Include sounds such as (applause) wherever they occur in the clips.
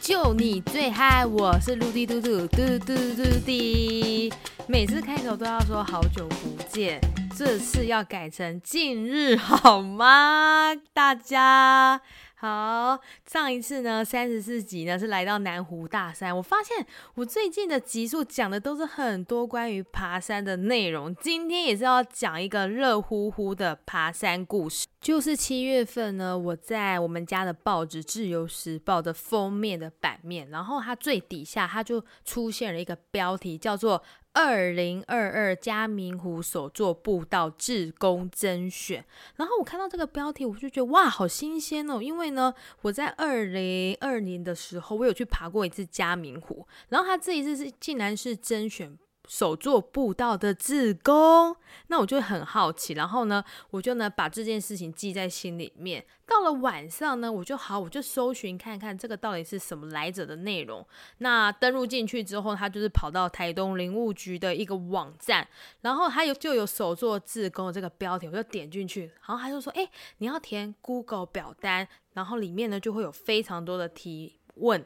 就你最嗨，我是陆地嘟嘟嘟嘟嘟滴。每次开头都要说好久不见，这次要改成近日好吗？大家。好，上一次呢，三十四集呢是来到南湖大山。我发现我最近的集数讲的都是很多关于爬山的内容。今天也是要讲一个热乎乎的爬山故事，就是七月份呢，我在我们家的报纸《自由时报》的封面的版面，然后它最底下它就出现了一个标题，叫做。二零二二嘉明湖首座步道志工甄选，然后我看到这个标题，我就觉得哇，好新鲜哦！因为呢，我在二零二年的时候，我有去爬过一次嘉明湖，然后他这一次是竟然是甄选。手做步道的自工，那我就很好奇，然后呢，我就呢把这件事情记在心里面。到了晚上呢，我就好，我就搜寻看看这个到底是什么来者的内容。那登录进去之后，他就是跑到台东林务局的一个网站，然后他有就有手做自工的这个标题，我就点进去，然后他就说：“哎，你要填 Google 表单，然后里面呢就会有非常多的提问。”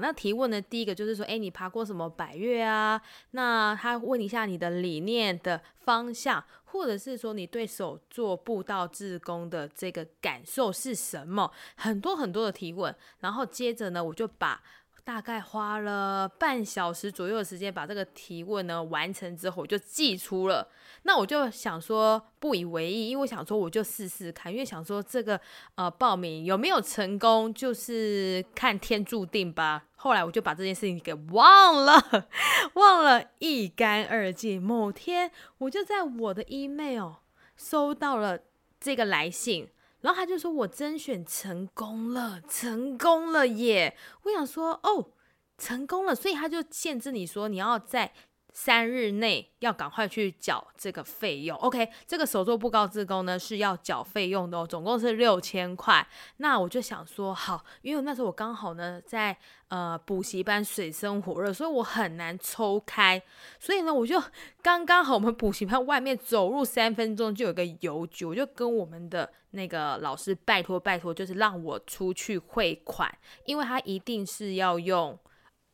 那提问的第一个就是说，哎，你爬过什么百越啊？那他问一下你的理念的方向，或者是说你对手做步道自工的这个感受是什么？很多很多的提问，然后接着呢，我就把。大概花了半小时左右的时间把这个提问呢完成之后，我就寄出了。那我就想说不以为意，因为我想说我就试试看，因为想说这个呃报名有没有成功，就是看天注定吧。后来我就把这件事情给忘了，忘了一干二净。某天我就在我的 email 收到了这个来信。然后他就说：“我甄选成功了，成功了耶！”我想说：“哦，成功了。”所以他就限制你说你要在。三日内要赶快去缴这个费用，OK？这个手作不高自工呢是要缴费用的哦，总共是六千块。那我就想说，好，因为那时候我刚好呢在呃补习班水深火热，所以我很难抽开，所以呢我就 (laughs) 刚刚好我们补习班外面走路三分钟就有个邮局，我就跟我们的那个老师拜托拜托，就是让我出去汇款，因为他一定是要用。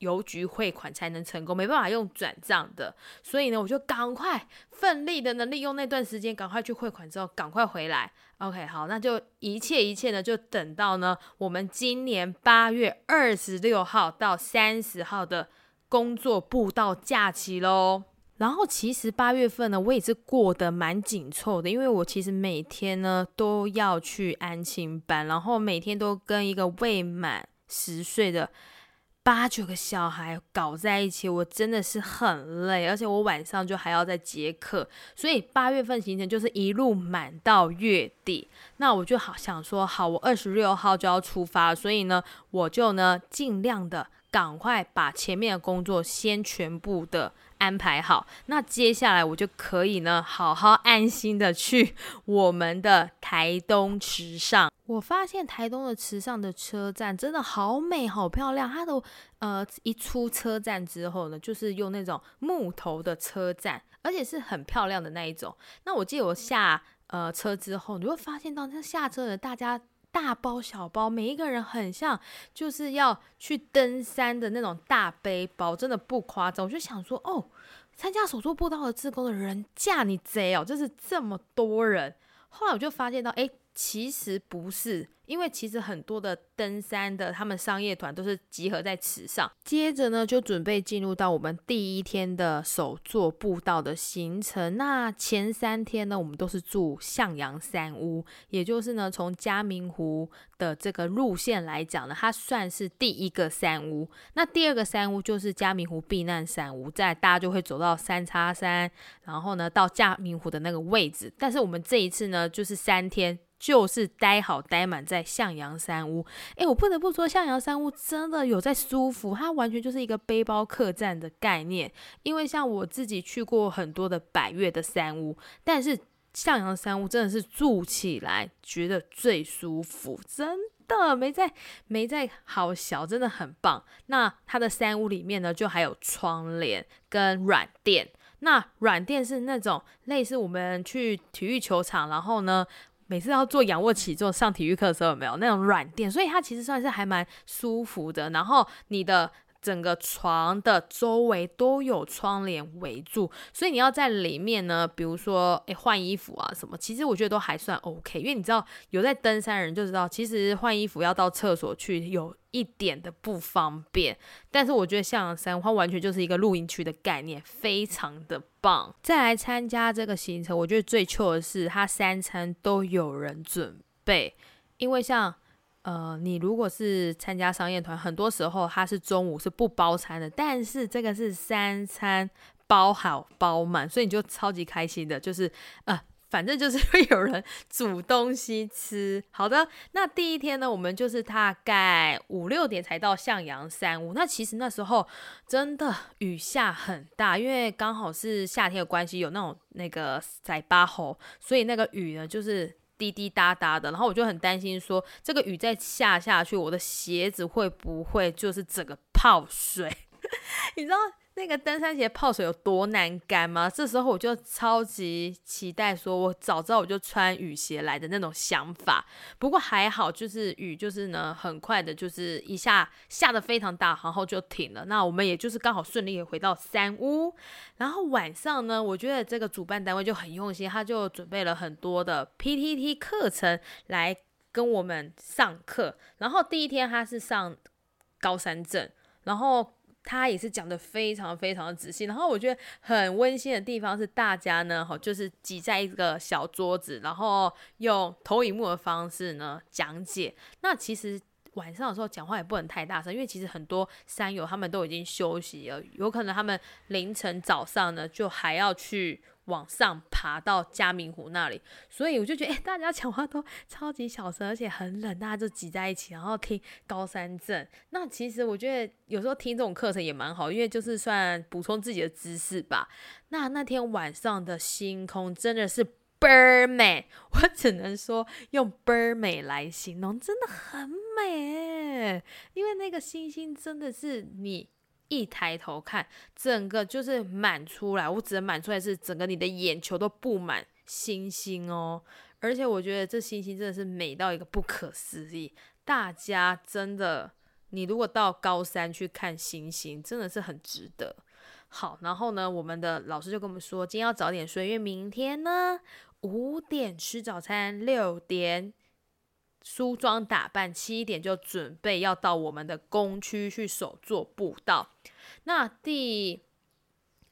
邮局汇款才能成功，没办法用转账的，所以呢，我就赶快奋力的呢，利用那段时间赶快去汇款，之后赶快回来。OK，好，那就一切一切呢，就等到呢，我们今年八月二十六号到三十号的工作步道假期喽。然后其实八月份呢，我也是过得蛮紧凑的，因为我其实每天呢都要去安亲班，然后每天都跟一个未满十岁的。八九个小孩搞在一起，我真的是很累，而且我晚上就还要再接客，所以八月份行程就是一路满到月底。那我就好想说，好，我二十六号就要出发，所以呢，我就呢尽量的赶快把前面的工作先全部的。安排好，那接下来我就可以呢，好好安心的去我们的台东池上。我发现台东的池上的车站真的好美，好漂亮。它的呃一出车站之后呢，就是用那种木头的车站，而且是很漂亮的那一种。那我记得我下呃车之后，你会发现到那下车的大家。大包小包，每一个人很像就是要去登山的那种大背包，真的不夸张。我就想说，哦，参加手术步道的自工的人架你贼哦，就是这么多人。后来我就发现到，哎。其实不是，因为其实很多的登山的他们商业团都是集合在池上。接着呢，就准备进入到我们第一天的首座步道的行程。那前三天呢，我们都是住向阳山屋，也就是呢，从嘉明湖的这个路线来讲呢，它算是第一个山屋。那第二个山屋就是嘉明湖避难山屋，在大家就会走到三叉山，然后呢到嘉明湖的那个位置。但是我们这一次呢，就是三天。就是待好待满在向阳山屋，诶，我不得不说向阳山屋真的有在舒服，它完全就是一个背包客栈的概念。因为像我自己去过很多的百越的山屋，但是向阳山屋真的是住起来觉得最舒服，真的没在没在好小，真的很棒。那它的山屋里面呢，就还有窗帘跟软垫，那软垫是那种类似我们去体育球场，然后呢。每次要做仰卧起坐上体育课的时候，有没有那种软垫？所以它其实算是还蛮舒服的。然后你的。整个床的周围都有窗帘围住，所以你要在里面呢，比如说诶换衣服啊什么，其实我觉得都还算 OK。因为你知道有在登山人就知道，其实换衣服要到厕所去有一点的不方便。但是我觉得象山它完全就是一个露营区的概念，非常的棒。再来参加这个行程，我觉得最糗的是它三餐都有人准备，因为像。呃，你如果是参加商业团，很多时候它是中午是不包餐的，但是这个是三餐包好包满，所以你就超级开心的，就是呃，反正就是会有人 (laughs) 煮东西吃。好的，那第一天呢，我们就是大概五六点才到向阳山屋。那其实那时候真的雨下很大，因为刚好是夏天的关系，有那种那个塞巴吼，所以那个雨呢就是。滴滴答答的，然后我就很担心，说这个雨再下下去，我的鞋子会不会就是整个泡水？(laughs) 你知道？那个登山鞋泡水有多难干吗？这时候我就超级期待，说我早知道我就穿雨鞋来的那种想法。不过还好，就是雨就是呢，很快的，就是一下下的非常大，然后就停了。那我们也就是刚好顺利回到山屋。然后晚上呢，我觉得这个主办单位就很用心，他就准备了很多的 PTT 课程来跟我们上课。然后第一天他是上高山镇，然后。他也是讲的非常非常的仔细，然后我觉得很温馨的地方是大家呢，哈，就是挤在一个小桌子，然后用投影幕的方式呢讲解。那其实晚上的时候讲话也不能太大声，因为其实很多山友他们都已经休息了，有可能他们凌晨早上呢就还要去。往上爬到嘉明湖那里，所以我就觉得，哎，大家讲话都超级小声，而且很冷，大家就挤在一起，然后听高山镇。那其实我觉得有时候听这种课程也蛮好，因为就是算补充自己的知识吧。那那天晚上的星空真的是倍儿美，我只能说用倍儿美来形容，真的很美，因为那个星星真的是你。一抬头看，整个就是满出来。我只能满出来是整个你的眼球都布满星星哦。而且我觉得这星星真的是美到一个不可思议。大家真的，你如果到高山去看星星，真的是很值得。好，然后呢，我们的老师就跟我们说，今天要早点睡，因为明天呢五点吃早餐，六点。梳妆打扮，七点就准备要到我们的工区去守做步道。那第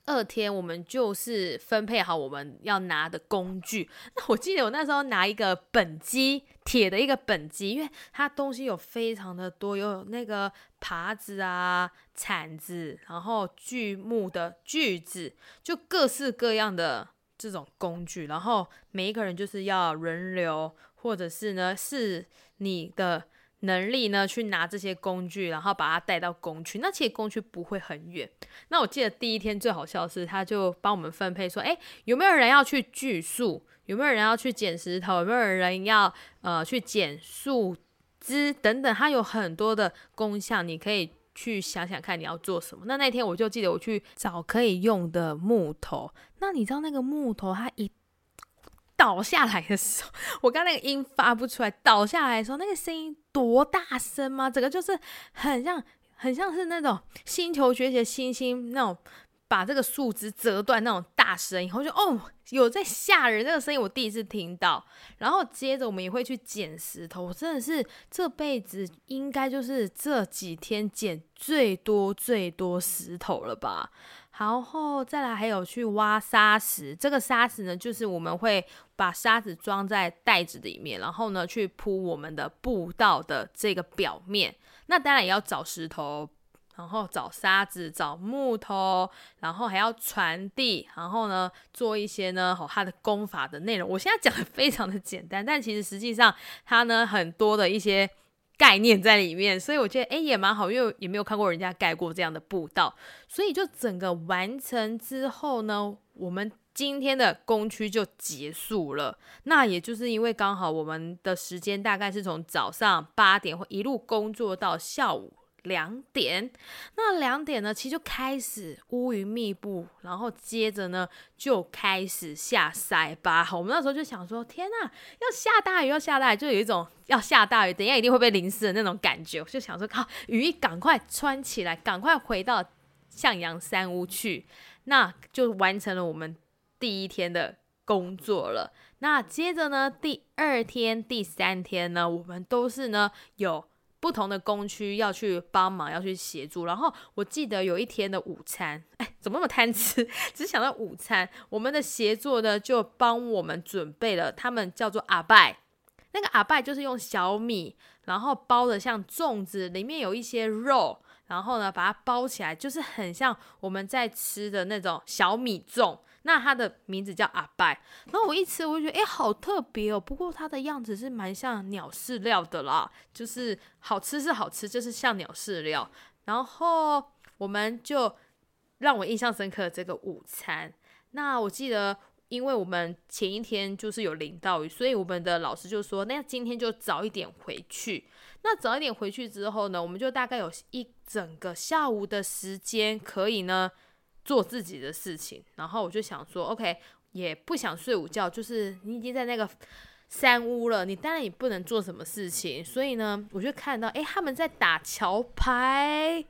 二天，我们就是分配好我们要拿的工具。那我记得我那时候拿一个本机，铁的一个本机，因为它东西有非常的多，有那个耙子啊、铲子，然后锯木的锯子，就各式各样的这种工具。然后每一个人就是要轮流。或者是呢，是你的能力呢，去拿这些工具，然后把它带到工区。那其实工区不会很远。那我记得第一天最好笑的是，他就帮我们分配说，哎，有没有人要去锯树？有没有人要去捡石头？有没有人要呃去捡树枝等等？它有很多的工项，你可以去想想看你要做什么。那那天我就记得我去找可以用的木头。那你知道那个木头它一。倒下来的时候，我刚那个音发不出来。倒下来的时候，那个声音多大声吗？整个就是很像，很像是那种星球崛起的星星那种把这个树枝折断那种大声。以后就哦，有在吓人那个声音，我第一次听到。然后接着我们也会去捡石头，我真的是这辈子应该就是这几天捡最多最多石头了吧。然后再来还有去挖沙石，这个沙石呢，就是我们会把沙子装在袋子里面，然后呢去铺我们的步道的这个表面。那当然也要找石头，然后找沙子，找木头，然后还要传递，然后呢做一些呢哦它的功法的内容。我现在讲的非常的简单，但其实实际上它呢很多的一些。概念在里面，所以我觉得哎也蛮好，因为也没有看过人家盖过这样的步道，所以就整个完成之后呢，我们今天的工区就结束了。那也就是因为刚好我们的时间大概是从早上八点会一路工作到下午两点。那两点呢，其实就开始乌云密布，然后接着呢就开始下塞巴。我们那时候就想说，天呐，要下大雨，要下大雨，就有一种要下大雨，等下一定会被淋湿的那种感觉。我就想说，靠，雨衣赶快穿起来，赶快回到向阳山屋去，那就完成了我们第一天的工作了。那接着呢，第二天、第三天呢，我们都是呢有不同的工区要去帮忙，要去协助。然后我记得有一天的午餐，(laughs) 哎，怎么那么贪吃？(laughs) 只想到午餐，我们的协作呢就帮我们准备了，他们叫做阿拜，那个阿拜就是用小米，然后包的像粽子，里面有一些肉，然后呢把它包起来，就是很像我们在吃的那种小米粽。那它的名字叫阿拜，然后我一吃我就觉得，哎，好特别哦。不过它的样子是蛮像鸟饲料的啦，就是好吃是好吃，就是像鸟饲料。然后我们就让我印象深刻这个午餐。那我记得，因为我们前一天就是有淋到雨，所以我们的老师就说，那今天就早一点回去。那早一点回去之后呢，我们就大概有一整个下午的时间可以呢。做自己的事情，然后我就想说，OK，也不想睡午觉，就是你已经在那个山屋了，你当然也不能做什么事情，所以呢，我就看到，哎，他们在打桥牌，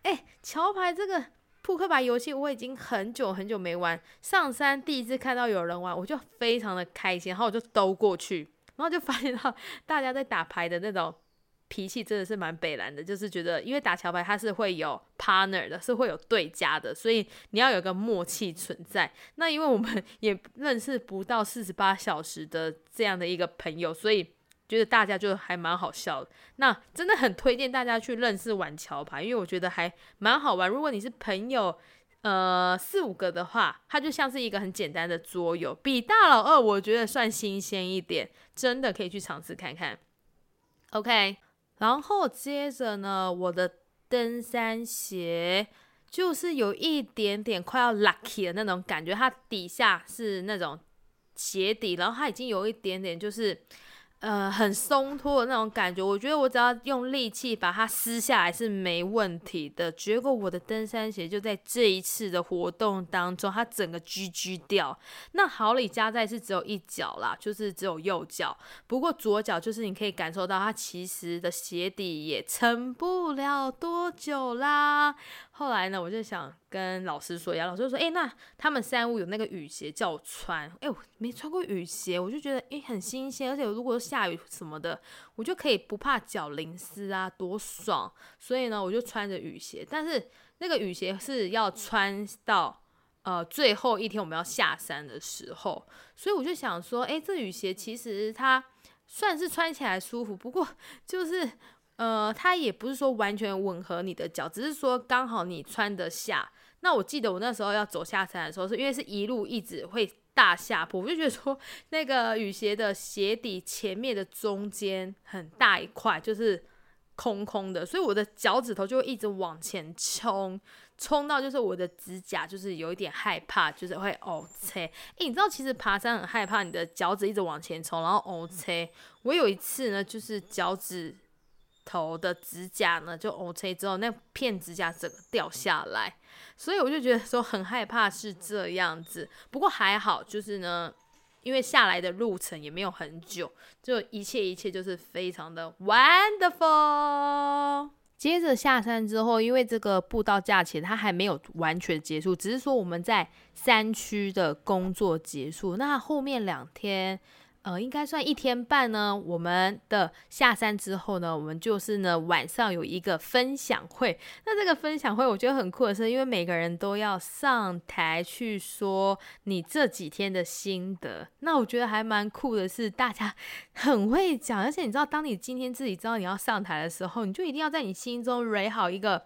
哎，桥牌这个扑克牌游戏我已经很久很久没玩，上山第一次看到有人玩，我就非常的开心，然后我就兜过去，然后就发现到大家在打牌的那种。脾气真的是蛮北蓝的，就是觉得因为打桥牌它是会有 partner 的，是会有对家的，所以你要有个默契存在。那因为我们 (laughs) 也认识不到四十八小时的这样的一个朋友，所以觉得大家就还蛮好笑。那真的很推荐大家去认识玩桥牌，因为我觉得还蛮好玩。如果你是朋友，呃四五个的话，它就像是一个很简单的桌游，比大老二我觉得算新鲜一点，真的可以去尝试看看。OK。然后接着呢，我的登山鞋就是有一点点快要 lucky 的那种感觉，它底下是那种鞋底，然后它已经有一点点就是。呃，很松脱的那种感觉，我觉得我只要用力气把它撕下来是没问题的。结果我的登山鞋就在这一次的活动当中，它整个居居掉。那好里加在是只有一脚啦，就是只有右脚。不过左脚就是你可以感受到它其实的鞋底也撑不了多久啦。后来呢，我就想跟老师说一下，老师就说：“哎，那他们三屋有那个雨鞋叫我穿，哎，我没穿过雨鞋，我就觉得哎很新鲜，而且如果下雨什么的，我就可以不怕脚淋湿啊，多爽！所以呢，我就穿着雨鞋，但是那个雨鞋是要穿到呃最后一天我们要下山的时候，所以我就想说，哎，这雨鞋其实它算是穿起来舒服，不过就是。”呃，它也不是说完全吻合你的脚，只是说刚好你穿得下。那我记得我那时候要走下山的时候，是因为是一路一直会大下坡，我就觉得说那个雨鞋的鞋底前面的中间很大一块就是空空的，所以我的脚趾头就会一直往前冲，冲到就是我的指甲就是有一点害怕，就是会哦切。哎，你知道其实爬山很害怕你的脚趾一直往前冲，然后哦切。我有一次呢，就是脚趾。头的指甲呢，就 OK 之后，那片指甲整个掉下来，所以我就觉得说很害怕是这样子。不过还好，就是呢，因为下来的路程也没有很久，就一切一切就是非常的 wonderful。接着下山之后，因为这个步道假期它还没有完全结束，只是说我们在山区的工作结束，那后面两天。呃，应该算一天半呢。我们的下山之后呢，我们就是呢晚上有一个分享会。那这个分享会我觉得很酷的是，因为每个人都要上台去说你这几天的心得。那我觉得还蛮酷的是，大家 (laughs) 很会讲，而且你知道，当你今天自己知道你要上台的时候，你就一定要在你心中垒好一个。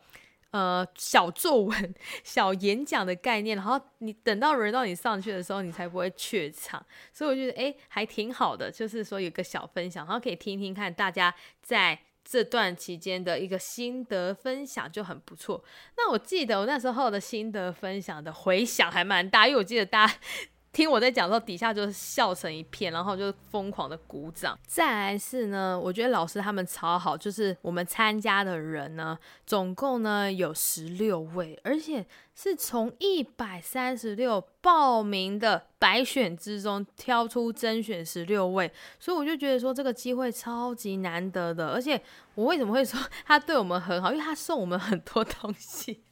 呃，小作文、小演讲的概念，然后你等到轮到你上去的时候，你才不会怯场。所以我觉得，哎，还挺好的，就是说有个小分享，然后可以听听看大家在这段期间的一个心得分享，就很不错。那我记得我那时候的心得分享的回响还蛮大，因为我记得大家听我在讲的时候，底下就是笑成一片，然后就疯狂的鼓掌。再来是呢，我觉得老师他们超好，就是我们参加的人呢，总共呢有十六位，而且是从一百三十六报名的百选之中挑出甄选十六位，所以我就觉得说这个机会超级难得的。而且我为什么会说 (laughs) 他对我们很好？因为他送我们很多东西。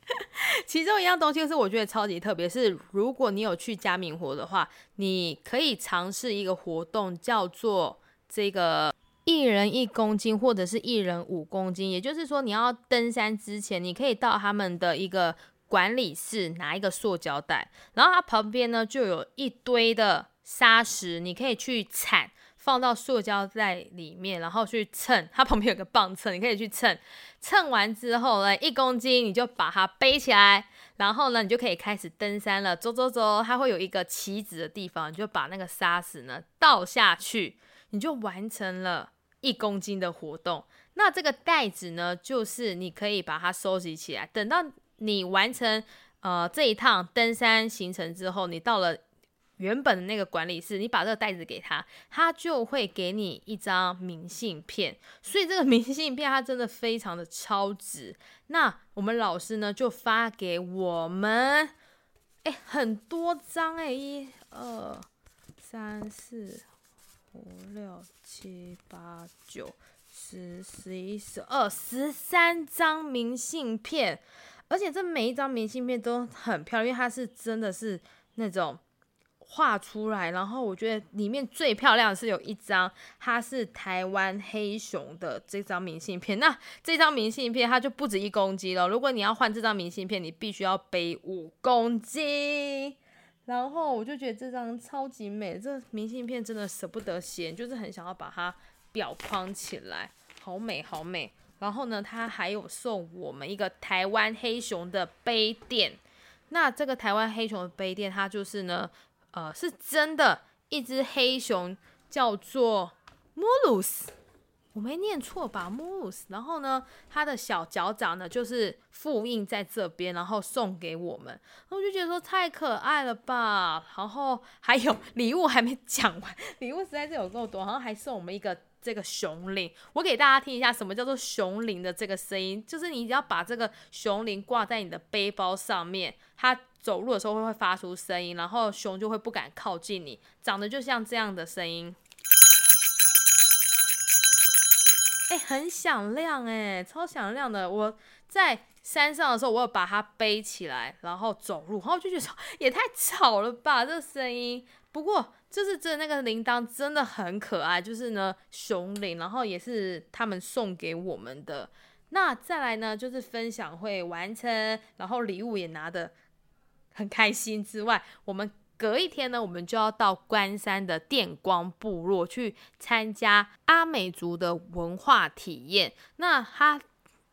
其中一样东西是我觉得超级特别，是如果你有去嘉明活的话，你可以尝试一个活动，叫做这个一人一公斤或者是一人五公斤。也就是说，你要登山之前，你可以到他们的一个管理室拿一个塑胶袋，然后它旁边呢就有一堆的沙石，你可以去铲。放到塑胶袋里面，然后去称，它旁边有个磅秤，你可以去称。称完之后呢，一公斤你就把它背起来，然后呢，你就可以开始登山了。走走走，它会有一个起止的地方，你就把那个沙石呢倒下去，你就完成了一公斤的活动。那这个袋子呢，就是你可以把它收集起来，等到你完成呃这一趟登山行程之后，你到了。原本的那个管理室，你把这个袋子给他，他就会给你一张明信片。所以这个明信片它真的非常的超值。那我们老师呢就发给我们，哎，很多张哎，一、二、三、四、五、六、七、八、九、十、十一、十二、十三张明信片。而且这每一张明信片都很漂亮，因为它是真的是那种。画出来，然后我觉得里面最漂亮的是有一张，它是台湾黑熊的这张明信片。那这张明信片它就不止一公斤了。如果你要换这张明信片，你必须要背五公斤。然后我就觉得这张超级美，这明信片真的舍不得写，就是很想要把它裱框起来，好美好美。然后呢，它还有送我们一个台湾黑熊的杯垫。那这个台湾黑熊的杯垫，它就是呢。呃，是真的，一只黑熊叫做 Mulus，我没念错吧？Mulus，然后呢，它的小脚掌呢就是复印在这边，然后送给我们，我就觉得说太可爱了吧。然后还有 (laughs) 礼物还没讲完，礼物实在是有够多，然后还送我们一个这个熊铃，我给大家听一下什么叫做熊铃的这个声音，就是你只要把这个熊铃挂在你的背包上面，它。走路的时候会会发出声音，然后熊就会不敢靠近你，长得就像这样的声音，哎，很响亮哎，超响亮的。我在山上的时候，我有把它背起来，然后走路，然后就觉得 (laughs) 也太吵了吧，这个声音。不过就是真的那个铃铛真的很可爱，就是呢熊铃，然后也是他们送给我们的。那再来呢，就是分享会完成，然后礼物也拿的。很开心之外，我们隔一天呢，我们就要到关山的电光部落去参加阿美族的文化体验。那他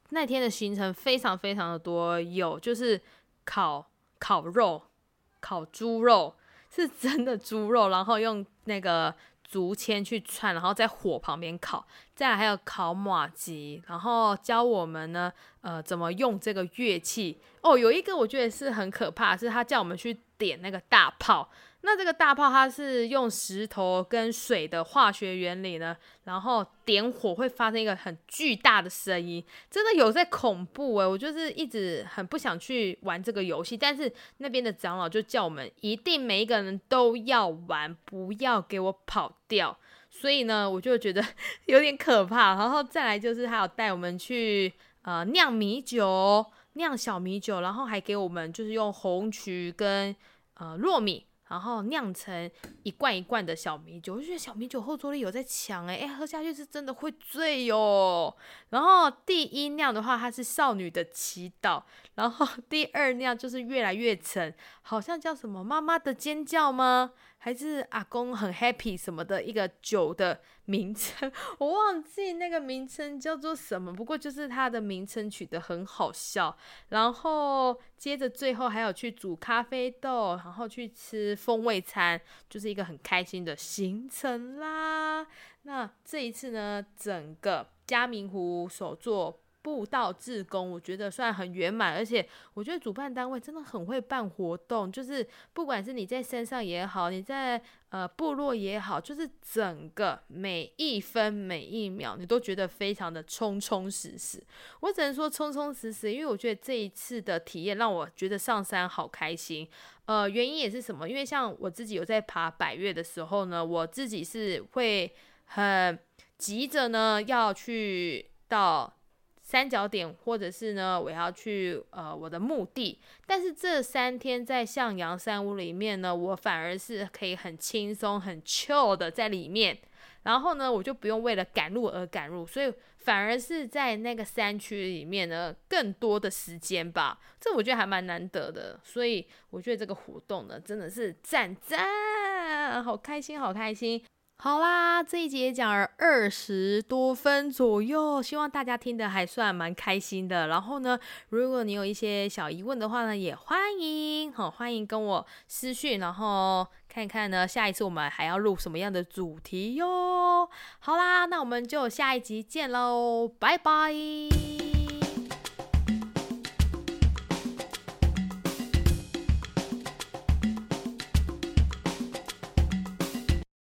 那天的行程非常非常的多，有就是烤烤肉、烤猪肉，是真的猪肉，然后用那个。竹签去串，然后在火旁边烤，再来还有烤马吉，然后教我们呢，呃，怎么用这个乐器。哦，有一个我觉得是很可怕，是他叫我们去点那个大炮。那这个大炮它是用石头跟水的化学原理呢，然后点火会发生一个很巨大的声音，真的有在恐怖诶，我就是一直很不想去玩这个游戏，但是那边的长老就叫我们一定每一个人都要玩，不要给我跑掉。所以呢，我就觉得 (laughs) 有点可怕。然后再来就是他有带我们去呃酿米酒，酿小米酒，然后还给我们就是用红曲跟呃糯米。然后酿成一罐一罐的小米酒，我就觉得小米酒后坐力有在强哎，哎，喝下去是真的会醉哟。然后第一酿的话，它是少女的祈祷，然后 (laughs) 第二酿就是越来越沉，好像叫什么妈妈的尖叫吗？还是阿公很 happy 什么的一个酒的名称，(laughs) 我忘记那个名称叫做什么。不过就是它的名称取得很好笑。然后接着最后还有去煮咖啡豆，然后去吃风味餐，就是一个很开心的行程啦。那这一次呢，整个嘉明湖首座步道志工，我觉得算很圆满，而且我觉得主办单位真的很会办活动，就是不管是你在山上也好，你在呃部落也好，就是整个每一分每一秒，你都觉得非常的充充实实。我只能说充充实实，因为我觉得这一次的体验让我觉得上山好开心。呃，原因也是什么？因为像我自己有在爬百越的时候呢，我自己是会很急着呢要去到。三角点，或者是呢，我要去呃我的目的，但是这三天在向阳山屋里面呢，我反而是可以很轻松、很 chill 的在里面，然后呢，我就不用为了赶路而赶路，所以反而是在那个山区里面呢，更多的时间吧，这我觉得还蛮难得的，所以我觉得这个活动呢，真的是赞赞，好开心，好开心。好啦，这一节讲了二十多分左右，希望大家听得还算蛮开心的。然后呢，如果你有一些小疑问的话呢，也欢迎，好欢迎跟我私讯，然后看看呢，下一次我们还要录什么样的主题哟。好啦，那我们就下一集见喽，拜拜。